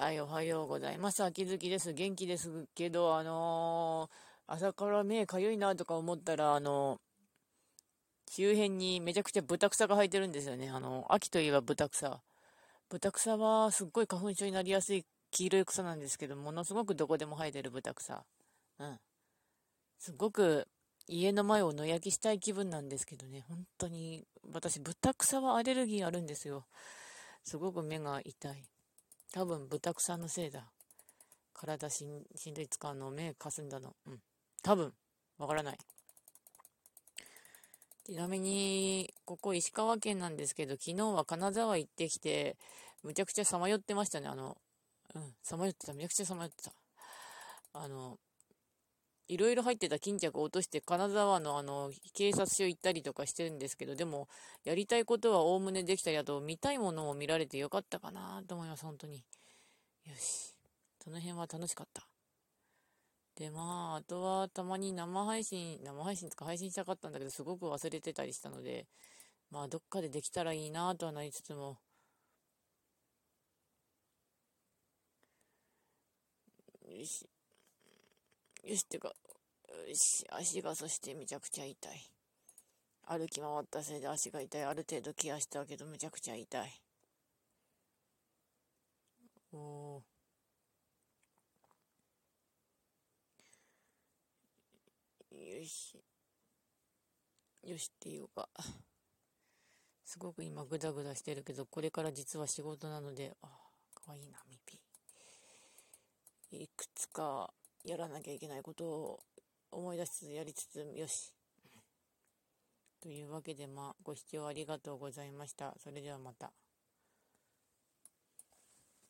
はい、おはようございます。秋月です。元気ですけど、あのー、朝から目かゆいなとか思ったら、あのー、周辺にめちゃくちゃ豚草が生えてるんですよね。あのー、秋といえば豚草。豚草はすっごい花粉症になりやすい黄色い草なんですけど、ものすごくどこでも生えてる豚草。うん。すごく家の前を野焼きしたい気分なんですけどね、本当に、私、豚草はアレルギーあるんですよ。すごく目が痛い。多分豚草のせいだ。体しんしんどい使うの、目かすんだの。うん。多分、わからない。ちなみに、ここ石川県なんですけど、昨日は金沢行ってきて、むちゃくちゃさまよってましたね。あの、うん、さまよってた。めちゃくちゃさまよってた。あの、いろいろ入ってた巾着を落として金沢のあの警察署行ったりとかしてるんですけどでもやりたいことはおおむねできたりあと見たいものを見られてよかったかなと思います本当に。よし。その辺は楽しかった。でまああとはたまに生配信生配信とか配信したかったんだけどすごく忘れてたりしたのでまあどっかでできたらいいなとはなりつつも。よし。よし、ってか、よし、足がそしてめちゃくちゃ痛い。歩き回ったせいで足が痛い。ある程度ケアしたけどめちゃくちゃ痛い。およし。よしっていうか。すごく今グダグダしてるけど、これから実は仕事なので、あ、かわいいな、ミピ。いくつかやらなきゃいけないことを思い出しつつやりつつよしというわけでまあご視聴ありがとうございましたそれではまた。